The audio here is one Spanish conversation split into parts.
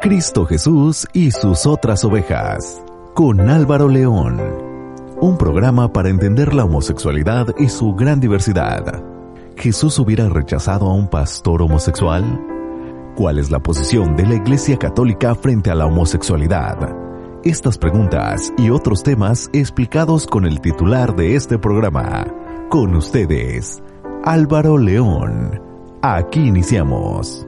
Cristo Jesús y sus otras ovejas con Álvaro León. Un programa para entender la homosexualidad y su gran diversidad. ¿Jesús hubiera rechazado a un pastor homosexual? ¿Cuál es la posición de la Iglesia Católica frente a la homosexualidad? Estas preguntas y otros temas explicados con el titular de este programa. Con ustedes, Álvaro León. Aquí iniciamos.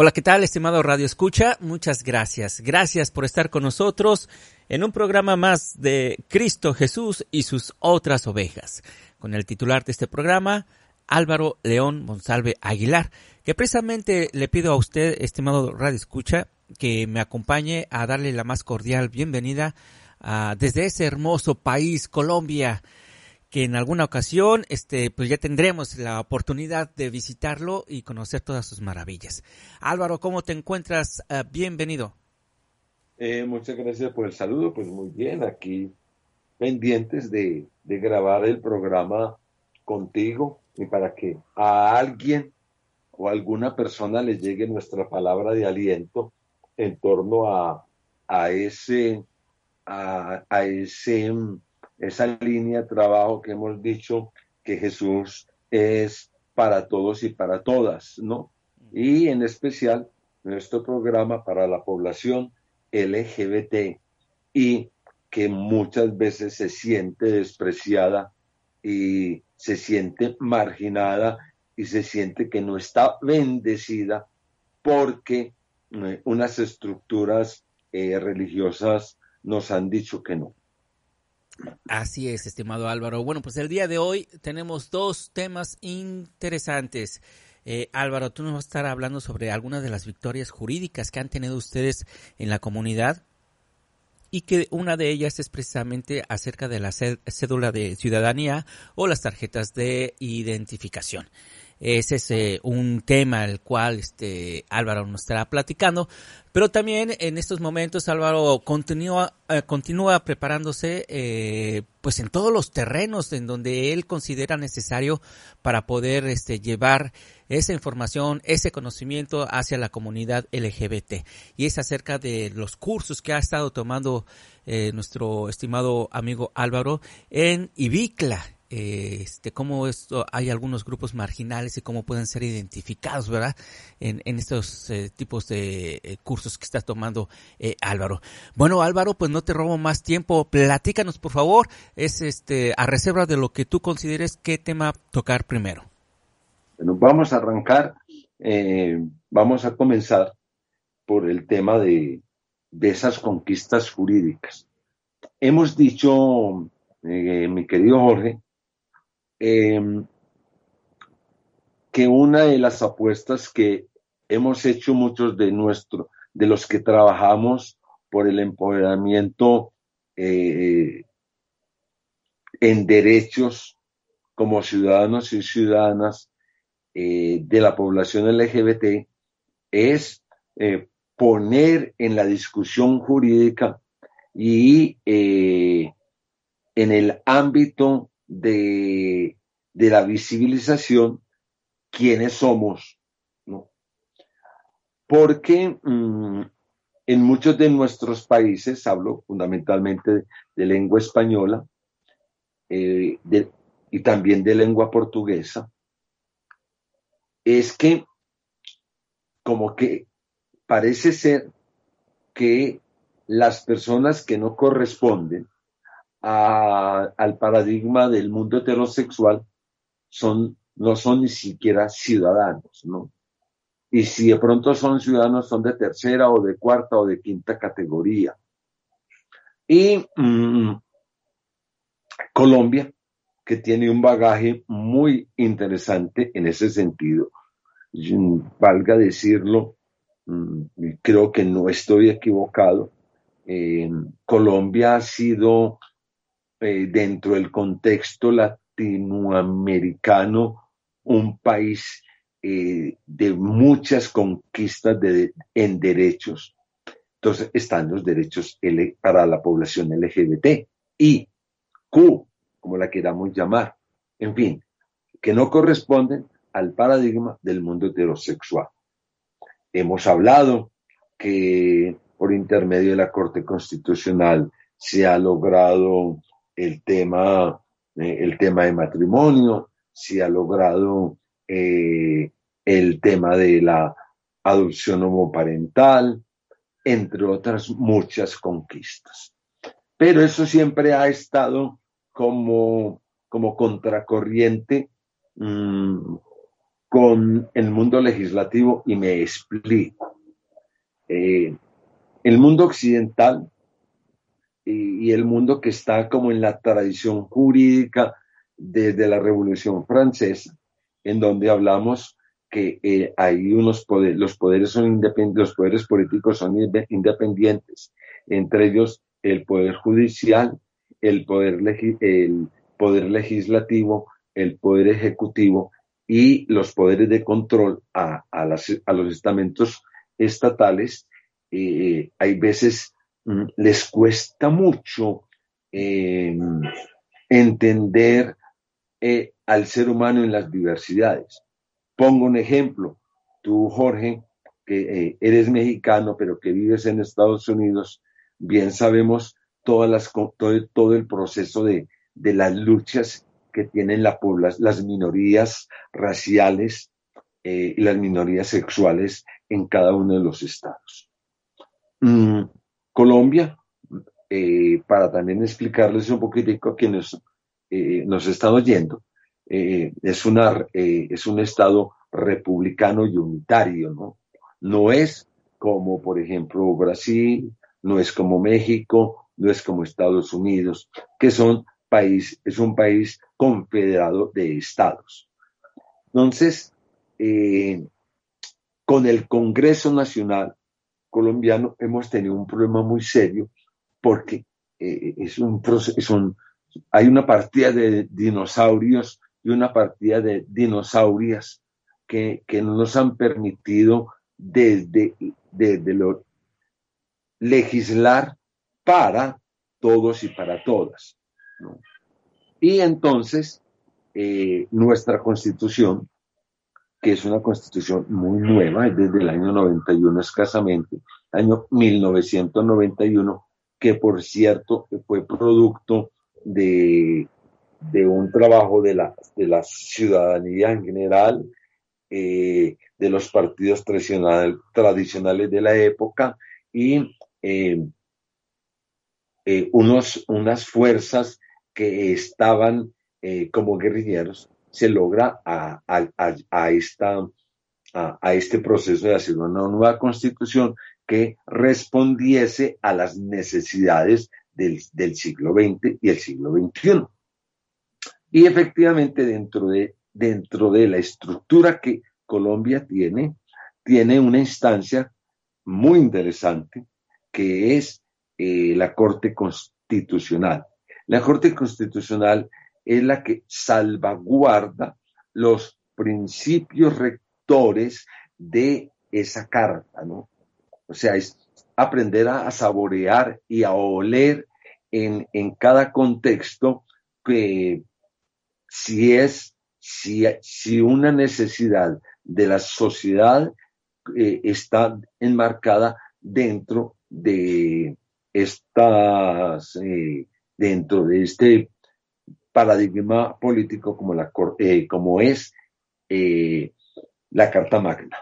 Hola, ¿qué tal, estimado Radio Escucha? Muchas gracias. Gracias por estar con nosotros en un programa más de Cristo Jesús y sus otras ovejas. Con el titular de este programa, Álvaro León Monsalve Aguilar, que precisamente le pido a usted, estimado Radio Escucha, que me acompañe a darle la más cordial bienvenida a, desde ese hermoso país, Colombia, que en alguna ocasión este pues ya tendremos la oportunidad de visitarlo y conocer todas sus maravillas. Álvaro, ¿cómo te encuentras? Uh, bienvenido. Eh, muchas gracias por el saludo, pues muy bien, aquí pendientes de, de grabar el programa contigo y para que a alguien o a alguna persona le llegue nuestra palabra de aliento en torno a, a ese a, a ese esa línea de trabajo que hemos dicho que Jesús es para todos y para todas, ¿no? Y en especial nuestro programa para la población LGBT y que muchas veces se siente despreciada y se siente marginada y se siente que no está bendecida porque eh, unas estructuras eh, religiosas nos han dicho que no. Así es, estimado Álvaro. Bueno, pues el día de hoy tenemos dos temas interesantes. Eh, Álvaro, tú nos vas a estar hablando sobre algunas de las victorias jurídicas que han tenido ustedes en la comunidad y que una de ellas es precisamente acerca de la cédula de ciudadanía o las tarjetas de identificación. Ese es un tema al cual este Álvaro nos estará platicando, pero también en estos momentos Álvaro continúa eh, continúa preparándose eh, pues en todos los terrenos en donde él considera necesario para poder este llevar esa información, ese conocimiento hacia la comunidad LGBT y es acerca de los cursos que ha estado tomando eh, nuestro estimado amigo Álvaro en Ibicla este, cómo esto, hay algunos grupos marginales y cómo pueden ser identificados, ¿verdad? En, en estos eh, tipos de eh, cursos que está tomando eh, Álvaro. Bueno, Álvaro, pues no te robo más tiempo. Platícanos, por favor. Es este, a reserva de lo que tú consideres qué tema tocar primero. Bueno, vamos a arrancar, eh, vamos a comenzar por el tema de, de esas conquistas jurídicas. Hemos dicho, eh, mi querido Jorge, eh, que una de las apuestas que hemos hecho muchos de nuestro, de los que trabajamos por el empoderamiento eh, en derechos como ciudadanos y ciudadanas eh, de la población LGBT es eh, poner en la discusión jurídica y en el ámbito de, de la visibilización quiénes somos, ¿no? Porque mmm, en muchos de nuestros países, hablo fundamentalmente de, lengua española eh, y también de lengua portuguesa, es que como que parece ser que las personas que no corresponden al paradigma del mundo heterosexual son, no son ni siquiera ciudadanos, ¿no? Y si de pronto son ciudadanos, son de tercera o de cuarta o de quinta categoría. Y mmm, Colombia, que tiene un bagaje muy interesante en ese sentido. Valga decirlo, mm, creo que no estoy equivocado. Colombia ha sido, eh, dentro del contexto latinoamericano, un país eh, de muchas conquistas en derechos. Entonces están los derechos para la población LGBT y Q, como la queramos llamar. En fin, que no corresponden al paradigma del mundo heterosexual. Hemos hablado que por intermedio de la Corte Constitucional se ha logrado el tema, eh, el tema de matrimonio, se ha logrado eh, el tema de la adopción homoparental, entre otras muchas conquistas. Pero eso siempre ha estado como, como contracorriente mm, con el mundo legislativo y me explico. Eh, el mundo occidental y, el mundo que está como en la tradición jurídica desde la Revolución Francesa, en donde hablamos que eh, hay unos poderes, los poderes son independientes, los poderes políticos son independientes, entre ellos el poder judicial, el poder, el poder legislativo, el poder ejecutivo y los poderes de control a, a, a los estamentos estatales. Eh, hay veces les cuesta mucho eh, entender eh, al ser humano en las diversidades. Pongo un ejemplo. Tú, Jorge, que eres mexicano, pero que vives en Estados Unidos, bien sabemos todas las, todo, el proceso de, de, las luchas que tienen la las minorías raciales y las minorías sexuales en cada uno de los estados. Mm, Colombia, eh, para también explicarles un poquitico a quienes eh, nos están oyendo, eh, es, es un estado republicano y unitario, ¿no? No es como, por ejemplo, Brasil, no es como México, no es como Estados Unidos, que son país, es un país confederado de estados. Entonces, con el Congreso Nacional colombiano hemos tenido un problema muy serio porque eh, es un proceso, hay una partida de dinosaurios y una partida de dinosaurias que, que no nos han permitido desde, desde lo legislar para todos y para todas. Y entonces, eh, nuestra constitución que es una constitución muy nueva, desde el año 91 escasamente, año 1991, que por cierto fue producto de, de un trabajo de la, de la ciudadanía en general, eh, de los partidos tradicional, tradicionales de la época y eh, eh, unos, unas fuerzas que estaban como guerrilleros se logra a, a, esta, a, este proceso de hacer una nueva constitución que respondiese a las necesidades del, siglo XX y el siglo XXI. Y efectivamente dentro de, dentro de la estructura que Colombia tiene, tiene una instancia muy interesante que es eh, la Corte Constitucional. La Corte Constitucional es la que salvaguarda los principios rectores de esa carta, ¿no? O sea, es aprender a, saborear y a oler en, cada contexto que si es, si, si una necesidad de la sociedad eh, está enmarcada dentro de estas, eh, dentro de este paradigma político como, eh, es eh, la Carta Magna.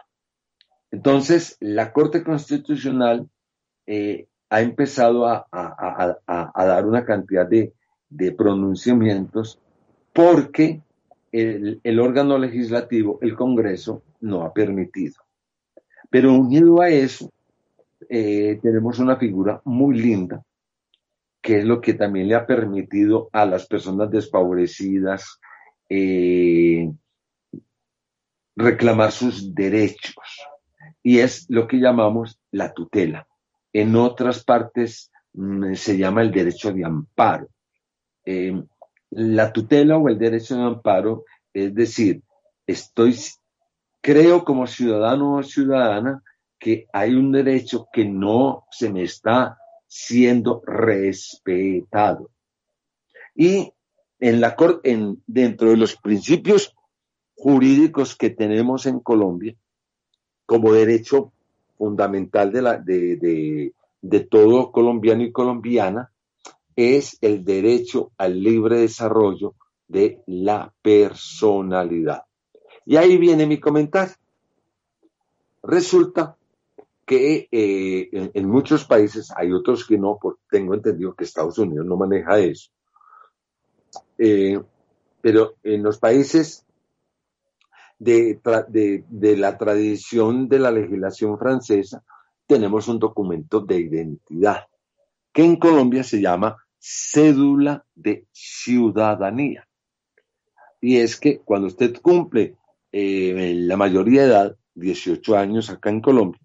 Entonces, la Corte Constitucional eh, ha empezado a, dar una cantidad de, pronunciamientos porque el, órgano legislativo, el Congreso, no ha permitido. Pero unido a eso, tenemos una figura muy linda que es lo que también le ha permitido a las personas desfavorecidas eh, reclamar sus derechos. Y es lo que llamamos la tutela. En otras partes mm, se llama el derecho de amparo. Eh, la tutela o el derecho de amparo, es decir, estoy, creo como ciudadano o ciudadana que hay un derecho que no se me está siendo respetado. Y en la en, dentro de los principios jurídicos que tenemos en Colombia, como derecho fundamental de, la, de, de todo colombiano y colombiana, es el derecho al libre desarrollo de la personalidad. Y ahí viene mi comentario. Resulta que eh, en, muchos países, hay otros que no, porque tengo entendido que Estados Unidos no maneja eso, eh, pero en los países de, la tradición de la legislación francesa, tenemos un documento de identidad, que en Colombia se llama cédula de ciudadanía. Y es que cuando usted cumple eh, la mayoría de edad, 18 años acá en Colombia,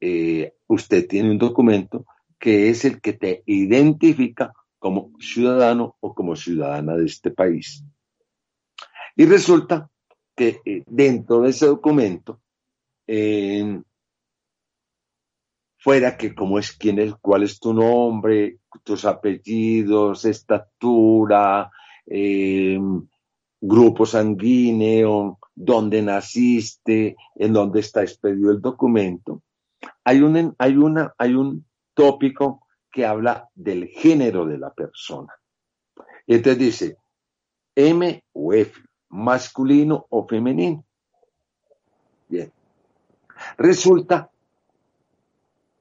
eh, usted tiene un documento que es el que te identifica como ciudadano o como ciudadana de este país. Y resulta que eh, dentro de ese documento, fuera que cómo es quién es, cuál es tu nombre, tus apellidos, estatura, grupo sanguíneo, dónde naciste, en dónde está expedido el documento, hay un, hay, una, hay un tópico que habla del género de la persona. Entonces dice M o F, masculino o femenino. Bien. Resulta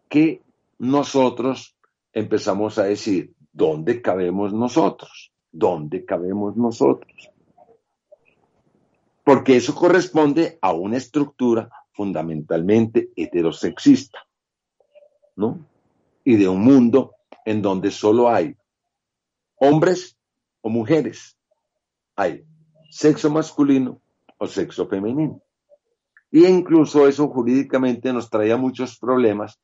que nosotros empezamos a decir, ¿dónde cabemos nosotros? ¿Dónde cabemos nosotros? Porque eso corresponde a una estructura fundamentalmente heterosexista, ¿no? Y de un mundo en donde solo hay hombres o mujeres, hay sexo masculino o sexo femenino. Y incluso eso jurídicamente nos traía muchos problemas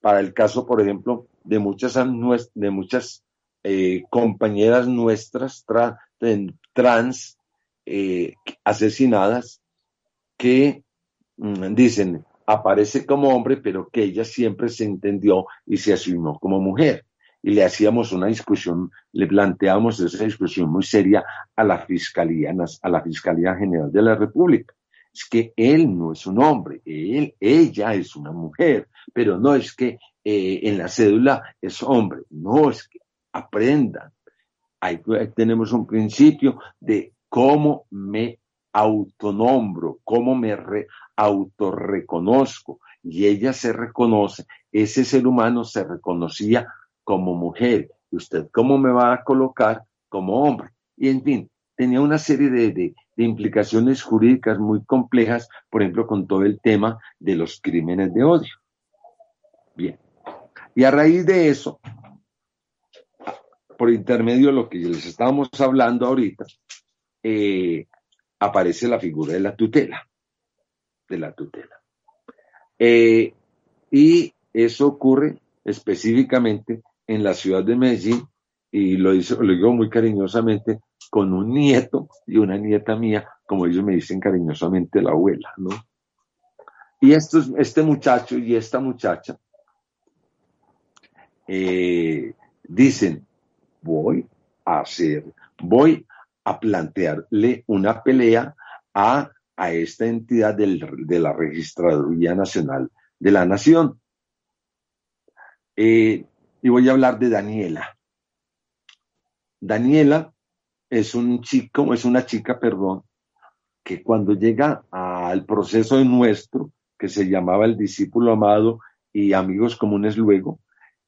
para el caso, por ejemplo, de muchas, eh, compañeras nuestras trans eh, asesinadas que dicen, aparece como hombre, pero que ella siempre se entendió y se asumió como mujer. Y le hacíamos una discusión, le planteamos esa discusión muy seria a la Fiscalía, a la Fiscalía General de la República. Es que él no es un hombre, él, ella es una mujer, pero no es que eh, en la cédula es hombre, no es que aprendan. Ahí tenemos un principio de cómo me autonombro, cómo me autorreconozco y ella se reconoce, ese ser humano se reconocía como mujer. ¿Usted cómo me va a colocar como hombre? Y en fin, tenía una serie de, de, implicaciones jurídicas muy complejas, por ejemplo, con todo el tema de los crímenes de odio. Bien. Y a raíz de eso, por intermedio de lo que les estábamos hablando ahorita, eh, aparece la figura de la tutela, de la tutela. Eh, y eso ocurre específicamente en la ciudad de Medellín, y lo, lo digo muy cariñosamente, con un nieto y una nieta mía, como ellos me dicen cariñosamente la abuela, ¿no? Y este muchacho y esta muchacha eh, dicen, voy a hacer, voy a plantearle una pelea a, a esta entidad de la Registraduría Nacional de la Nación. Eh, y voy a hablar de Daniela. Daniela es un chico, es una chica, perdón, que cuando llega al proceso de nuestro, que se llamaba el discípulo amado y amigos comunes luego,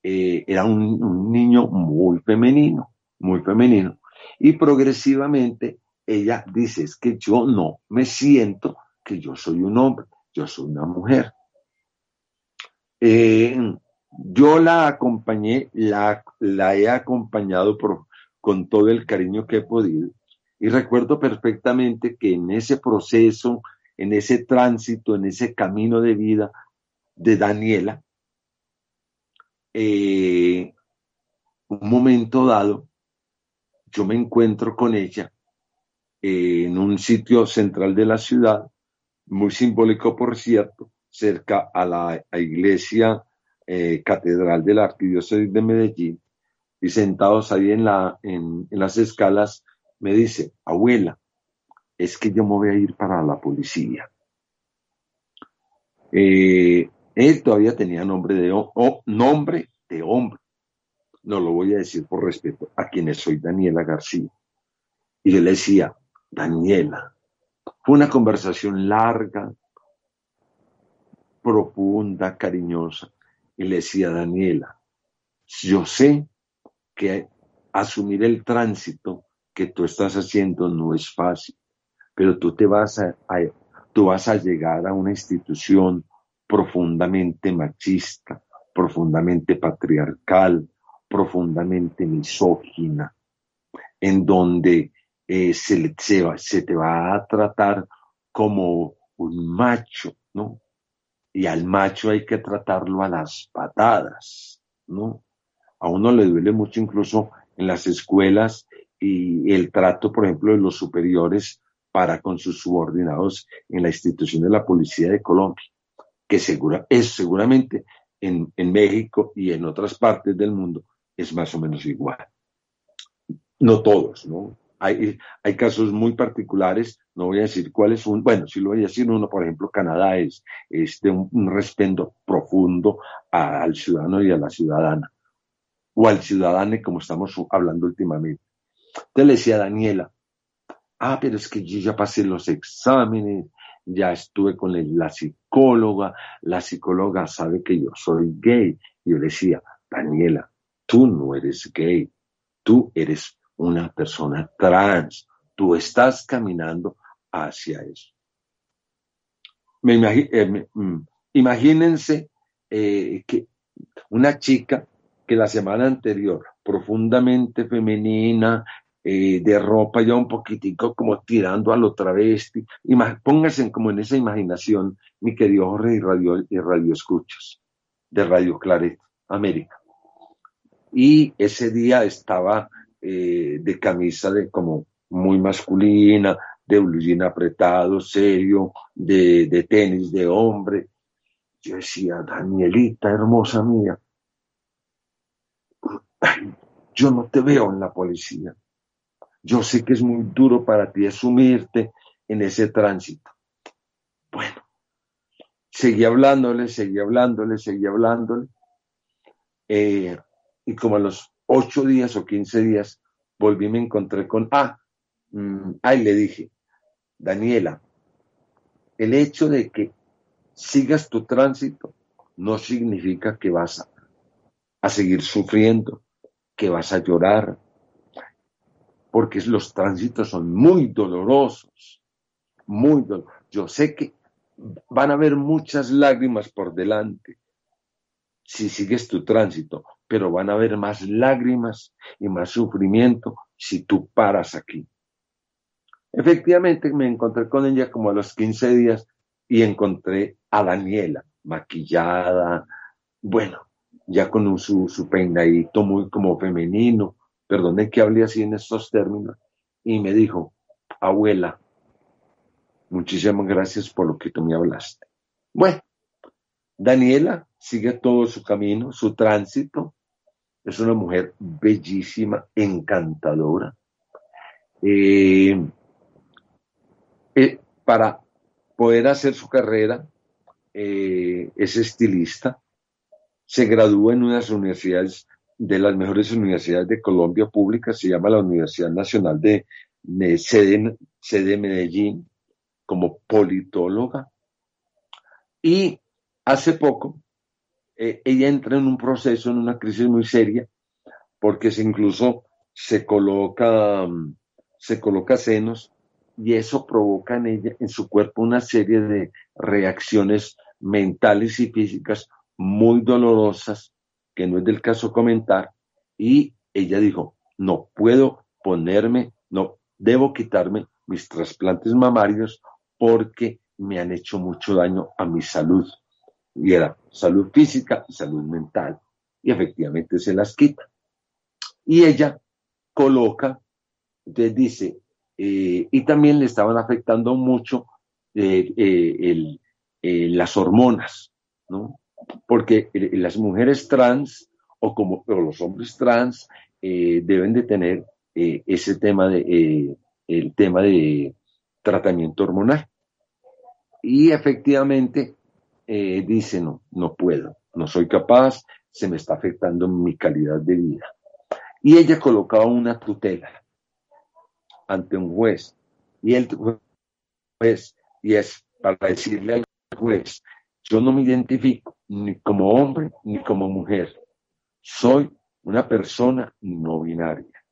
eh, era un, niño muy femenino, muy femenino. Y progresivamente ella dice, es que yo no me siento que yo soy un hombre, yo soy una mujer. Eh, Yo la acompañé, la, la he acompañado con todo el cariño que he podido. Y recuerdo perfectamente que en ese proceso, en ese tránsito, en ese camino de vida de Daniela, eh, un momento dado, yo me encuentro con ella en un sitio central de la ciudad, muy simbólico por cierto, cerca a la iglesia eh, catedral de la arquidiócesis de Medellín, y sentados ahí en, las escalas, me dice, abuela, es que yo me voy a ir para la policía. Eh, él todavía tenía nombre de, nombre de hombre. No lo voy a decir por respeto a quienes soy Daniela García. Y le decía, Daniela, fue una conversación larga, profunda, cariñosa. Y le decía, Daniela, yo sé que asumir el tránsito que tú estás haciendo no es fácil, pero tú te vas a, tú vas a llegar a una institución profundamente machista, profundamente patriarcal, profundamente misógina, en donde eh, se, se, te va a tratar como un macho, ¿no? Y al macho hay que tratarlo a las patadas, ¿no? A uno le duele mucho incluso en las escuelas y el trato, por ejemplo, de los superiores para con sus subordinados en la institución de la Policía de Colombia, que segura, es seguramente en, en México y en otras partes del mundo es más o menos igual. No todos, ¿no? Hay, hay, casos muy particulares, no voy a decir cuáles son, bueno, sí lo voy a decir uno, por ejemplo, Canadá es, de un, un, respeto profundo al ciudadano y a la ciudadana, o al ciudadano, como estamos hablando últimamente. Entonces le decía a Daniela, ah, pero es que yo ya pasé los exámenes, ya estuve con la psicóloga, la psicóloga sabe que yo soy gay. Yo decía, Daniela, tú no eres gay, tú eres una persona trans, tú estás caminando hacia eso. Me eh, mm, imagínense eh, que una chica que la semana anterior, profundamente femenina, eh, de ropa ya un poquitico como tirando a lo travesti, pónganse como en esa imaginación, mi querido Jorge y Radio, y radio Escuchas, de Radio Claret, América. Y ese día estaba eh, de camisa de como muy masculina, de blue apretado, serio, de, de tenis de hombre. Yo decía, Danielita, hermosa mía, yo no te veo en la policía. Yo sé que es muy duro para ti asumirte en ese tránsito. Bueno, seguí hablándole, seguí hablándole, seguí hablándole. Eh, y como a los ocho días o quince días volví me encontré con, ah, mm, ahí le dije, Daniela, el hecho de que sigas tu tránsito no significa que vas a seguir sufriendo, que vas a llorar, porque los tránsitos son muy dolorosos, muy dolorosos. Yo sé que van a haber muchas lágrimas por delante si sigues tu tránsito, pero van a haber más lágrimas y más sufrimiento si tú paras aquí. Efectivamente me encontré con ella como a los 15 días y encontré a Daniela maquillada, bueno, ya con su, peinadito muy como femenino, perdone que hable así en estos términos, y me dijo, abuela, muchísimas gracias por lo que tú me hablaste. Bueno, Daniela sigue todo su camino, su tránsito, es una mujer bellísima, encantadora. Eh, eh, para poder hacer su carrera, eh, es estilista, se graduó en unas universidades, de las mejores universidades de Colombia públicas, se llama la Universidad Nacional de, de sede, Medellín, como politóloga. Y hace poco, eh, ella entra en un proceso, en una crisis muy seria, porque se incluso se coloca, se coloca senos y eso provoca en ella, en su cuerpo, una serie de reacciones mentales y físicas muy dolorosas que no es del caso comentar, y ella dijo, no puedo ponerme, no, debo quitarme mis trasplantes mamarios porque me han hecho mucho daño a mi salud. Y era salud física y salud mental. Y efectivamente se las quita. Y ella coloca, dice, eh, y también le estaban afectando mucho eh, eh, las hormonas, ¿no? Porque las mujeres trans o como los hombres trans deben de tener ese tema de el tema de tratamiento hormonal. Y efectivamente dice, no, no puedo, no soy capaz, se me está afectando mi calidad de vida. Y ella colocaba una tutela ante un juez. Y el juez, y es para decirle al juez, yo no me identifico ni como hombre ni como mujer. Soy una persona no binaria.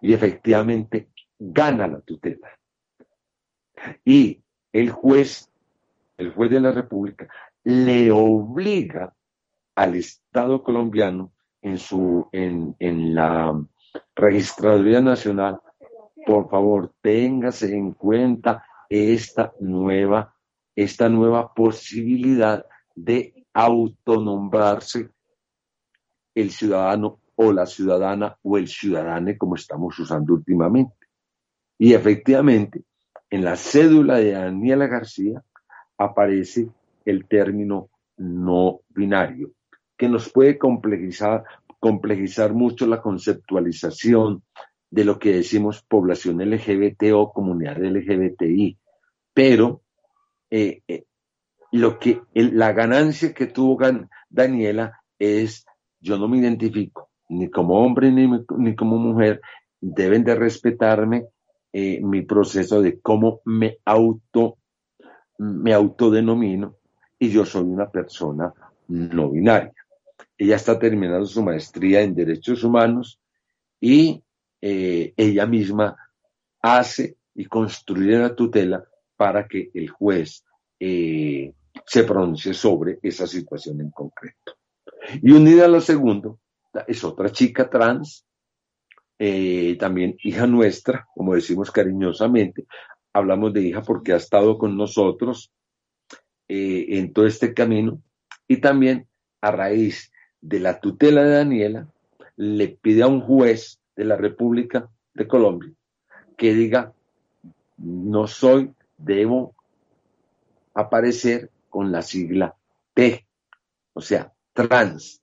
Y efectivamente gana la tutela. Y el juez, el juez de la República, le obliga al Estado colombiano en su en, en la Registraduría Nacional por favor, téngase en cuenta esta nueva, esta nueva posibilidad de autonombrarse el ciudadano o la ciudadana o el ciudadano como estamos usando últimamente. Y efectivamente, en la cédula de Daniela García aparece el término no binario, que nos puede complejizar, complejizar mucho la conceptualización de lo que decimos población LGBT o comunidad LGBTI, pero eh, eh, lo que la ganancia que tuvo Daniela es yo no me identifico ni como hombre ni, como mujer, deben de respetarme eh, mi proceso de cómo me auto me autodenomino y yo soy una persona no binaria. Ella está terminando su maestría en Derechos Humanos y eh, ella misma hace y construye la tutela para que el juez eh, se pronuncie sobre esa situación en concreto. Y unida a lo segundo, es otra chica trans, eh, también hija nuestra, como decimos cariñosamente, hablamos de hija porque ha estado con nosotros en todo este camino y también a raíz de la tutela de Daniela, le pide a un juez de la República de Colombia que diga, no soy, debo aparecer con la sigla T, o sea, trans.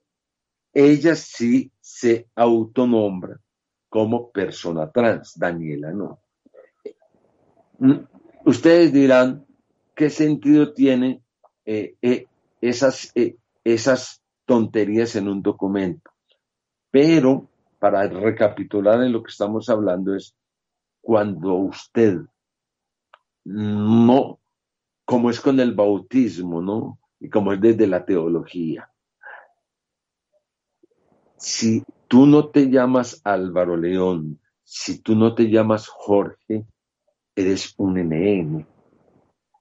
Ella sí se autonombra como persona trans, Daniela no. Mm, ustedes dirán, ¿qué sentido tiene eh, eh, esas, eh, esas tonterías en un documento? Pero para recapitular en lo que estamos hablando es cuando usted no, como es con el bautismo, ¿no? Y como es desde la teología. Si tú no te llamas Álvaro León, si tú no te llamas Jorge, eres un NN.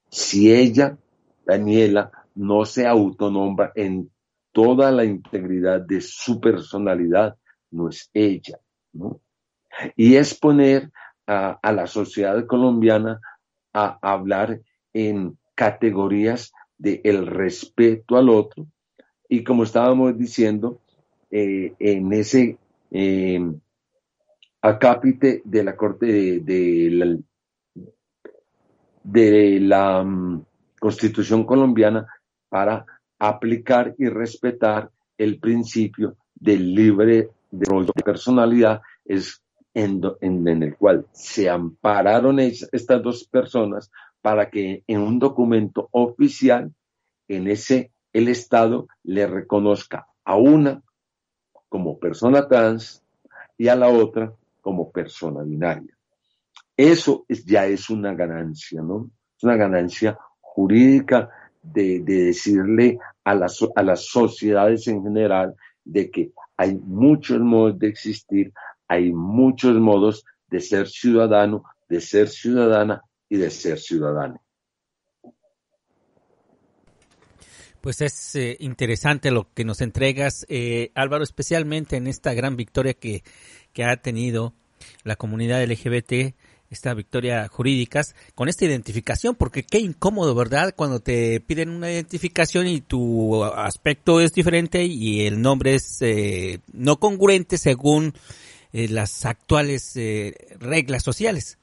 Si ella, Daniela, no se autonombra en toda la integridad de su personalidad, no es ella, ¿no? Y es poner a, la sociedad colombiana a hablar en categorías de el respeto al otro y como estábamos diciendo eh, en ese eh, acápite de la corte de, la, de la mm, constitución colombiana para aplicar y respetar el principio del libre de personalidad es en, el cual se ampararon estas dos personas para que en un documento oficial, en ese, el Estado le reconozca a una como persona trans y a la otra como persona binaria. Eso ya es una ganancia, ¿no? Es una ganancia jurídica de, decirle a las, a las sociedades en general de que hay muchos modos de existir, hay muchos modos de ser ciudadano, de ser ciudadana y de ser ciudadano. Pues es eh, interesante lo que nos entregas, eh, Álvaro, especialmente en esta gran victoria que, que ha tenido la comunidad LGBT, esta victoria jurídicas, con esta identificación, porque qué incómodo, ¿verdad? Cuando te piden una identificación y tu aspecto es diferente y el nombre es eh, no congruente según eh, las actuales eh, reglas sociales.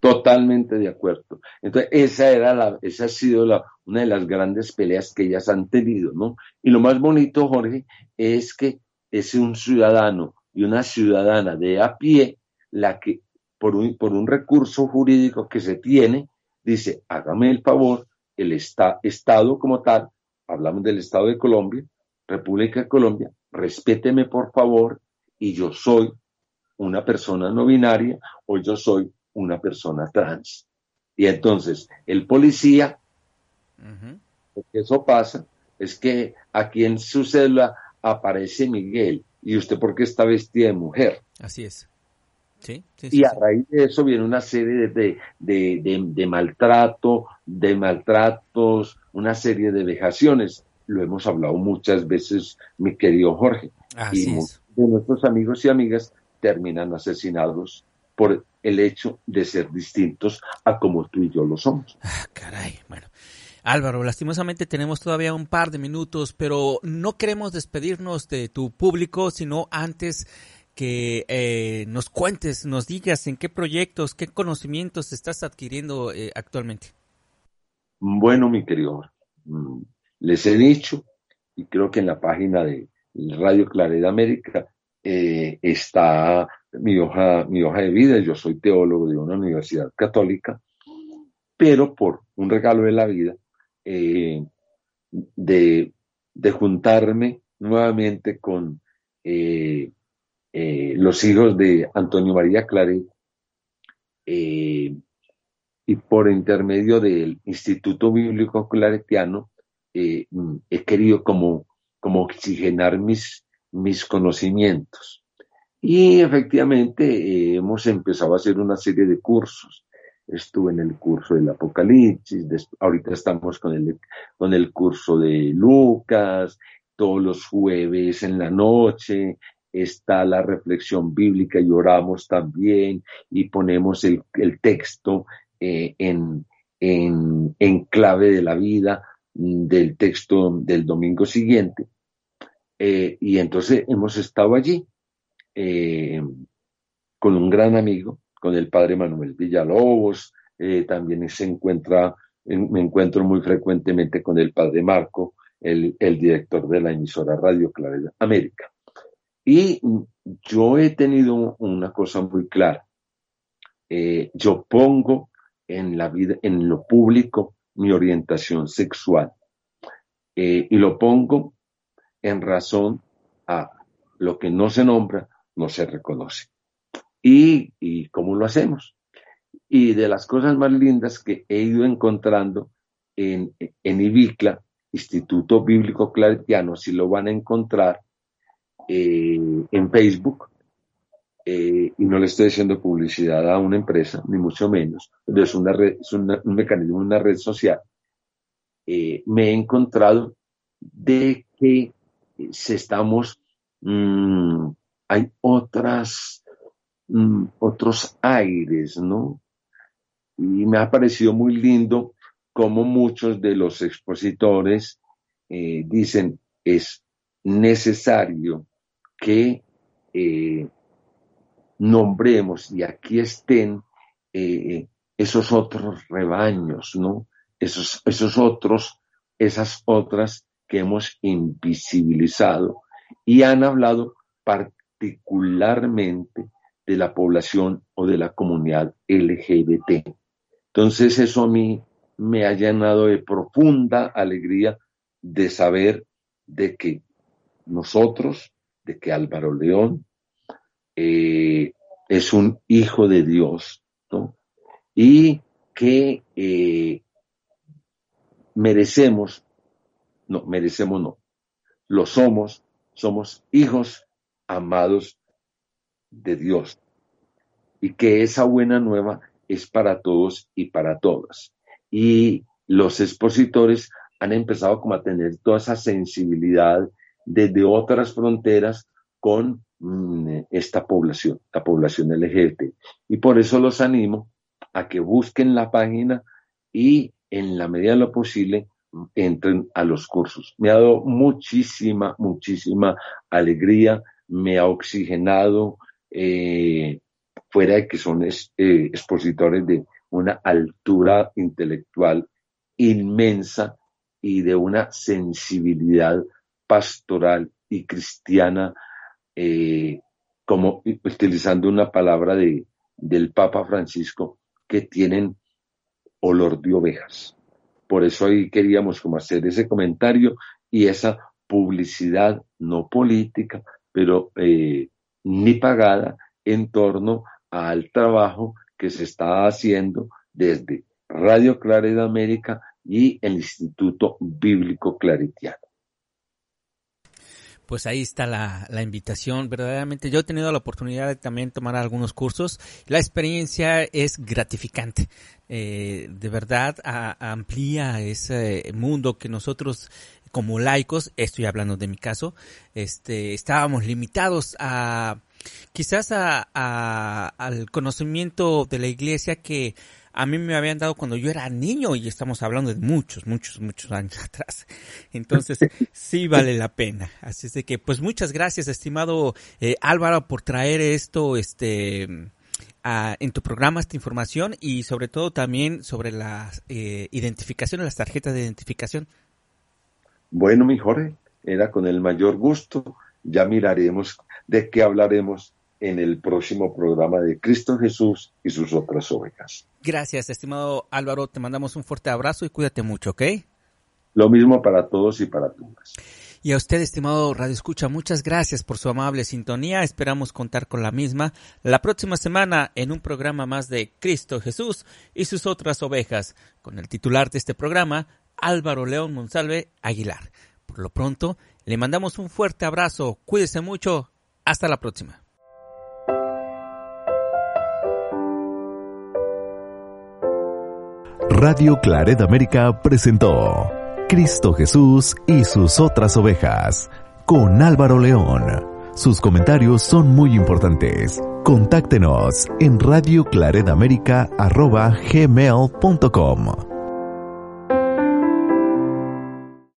Totalmente de acuerdo. Entonces, esa era la, esa ha sido la, una de las grandes peleas que ellas han tenido, ¿no? Y lo más bonito, Jorge, es que es un ciudadano y una ciudadana de a pie la que, por un, por un recurso jurídico que se tiene, dice, hágame el favor, el esta, Estado como tal, hablamos del Estado de Colombia, República de Colombia, respéteme por favor, y yo soy una persona no binaria o yo soy una persona trans. Y entonces el policía, porque eso pasa, es que aquí en su célula aparece Miguel y usted porque está vestida de mujer. Así es. Sí, sí, y a raíz de eso viene una serie de, de, de, de maltrato, de maltratos, una serie de vejaciones. Lo hemos hablado muchas veces, mi querido Jorge. Así y es. muchos de nuestros amigos y amigas terminan asesinados por el hecho de ser distintos a como tú y yo lo somos. Ah, caray, bueno. Álvaro, lastimosamente tenemos todavía un par de minutos, pero no queremos despedirnos de tu público, sino antes que eh, nos cuentes, nos digas en qué proyectos, qué conocimientos estás adquiriendo eh, actualmente. Bueno, mi querido, mm, les he dicho, y creo que en la página de Radio Claridad América eh, está mi hoja, mi hoja de vida. Yo soy teólogo de una universidad católica, pero por un regalo de la vida, de, de juntarme nuevamente con eh, eh, los hijos de Antonio María Claret, eh, y por intermedio del Instituto Bíblico Claretiano, eh, he querido como, como oxigenar mis, mis conocimientos. Y efectivamente hemos empezado a hacer una serie de cursos. Estuve en el curso del Apocalipsis, ahorita estamos con el, con el curso de Lucas, todos los jueves en la noche está la reflexión bíblica y oramos también y ponemos el, texto eh, en, en, en clave de la vida mm, del texto del domingo siguiente. Eh, y entonces hemos estado allí eh, con un gran amigo, con el padre Manuel Villalobos, también se encuentra, en- me encuentro muy frecuentemente con el padre Marco, el, el director de la emisora Radio Claridad América. Y yo he tenido una cosa muy clara. Eh, yo pongo en la vida, en lo público, mi orientación sexual. Eh, y lo pongo en razón a lo que no se nombra, no se reconoce. ¿Y, y cómo lo hacemos? Y de las cosas más lindas que he ido encontrando en, en IBICLA, Instituto Bíblico Claretiano, si lo van a encontrar eh, en Facebook, eh, y no le estoy haciendo publicidad a una empresa, ni mucho menos, pero es, una red, es una- un mecanismo, una red social, eh, me he encontrado de que se estamos, mm, hay otras, mm, otros aires, ¿no? Y me ha parecido muy lindo como muchos de los expositores dicen es necesario que eh, nombremos y aquí estén eh, esos otros rebaños, ¿no? Esos, esos otros, esas otras que hemos invisibilizado y han hablado particularmente de la población o de la comunidad LGBT. Entonces eso a mí me ha llenado de profunda alegría de saber de que nosotros, de que Álvaro León eh, es un hijo de Dios, ¿no? Y que eh, merecemos, no, merecemos no, lo somos, somos hijos amados de Dios. Y que esa buena nueva es para todos y para todas. Y los expositores han empezado como a tener toda esa sensibilidad desde otras fronteras con mm, esta población, la población LGBT. Y por eso los animo a que busquen la página y en la medida de lo posible entren a los cursos. Me ha dado muchísima, muchísima alegría, me ha oxigenado, eh, fuera de que son eh, expositores de una altura intelectual inmensa y de una sensibilidad pastoral y cristiana, eh, como utilizando una palabra de, del Papa Francisco, que tienen olor de ovejas. Por eso ahí queríamos como hacer ese comentario y esa publicidad no política, pero eh, ni pagada en torno al trabajo que se está haciendo desde Radio Claridad América y el Instituto Bíblico Claritiano. Pues ahí está la, la, invitación. Verdaderamente, yo he tenido la oportunidad de también tomar algunos cursos. La experiencia es gratificante. Eh, de verdad amplía ese mundo que nosotros como laicos, estoy hablando de mi caso, este, estábamos limitados a quizás a, al conocimiento de la iglesia que a mí me habían dado cuando yo era niño y estamos hablando de muchos, muchos, muchos años atrás. Entonces, sí vale la pena. Así es de que, pues muchas gracias, estimado eh, Álvaro, por traer esto, este, en tu programa esta información y sobre todo también sobre la eh, identificación, las tarjetas de identificación. Bueno, mi Jorge, era con el mayor gusto. Ya miraremos de qué hablaremos en el próximo programa de Cristo Jesús y sus otras ovejas. Gracias, estimado Álvaro. Te mandamos un fuerte abrazo y cuídate mucho, ¿ok? Lo mismo para todos y para todas. Y a usted, estimado Radio Escucha, muchas gracias por su amable sintonía. Esperamos contar con la misma la próxima semana en un programa más de Cristo Jesús y sus otras ovejas, con el titular de este programa, Álvaro León Monsalve Aguilar. Por lo pronto, le mandamos un fuerte abrazo. Cuídese mucho. Hasta la próxima. Radio Claret América presentó Cristo Jesús y sus otras ovejas con Álvaro León. Sus comentarios son muy importantes. Contáctenos en radioclaredamerica.gmail.com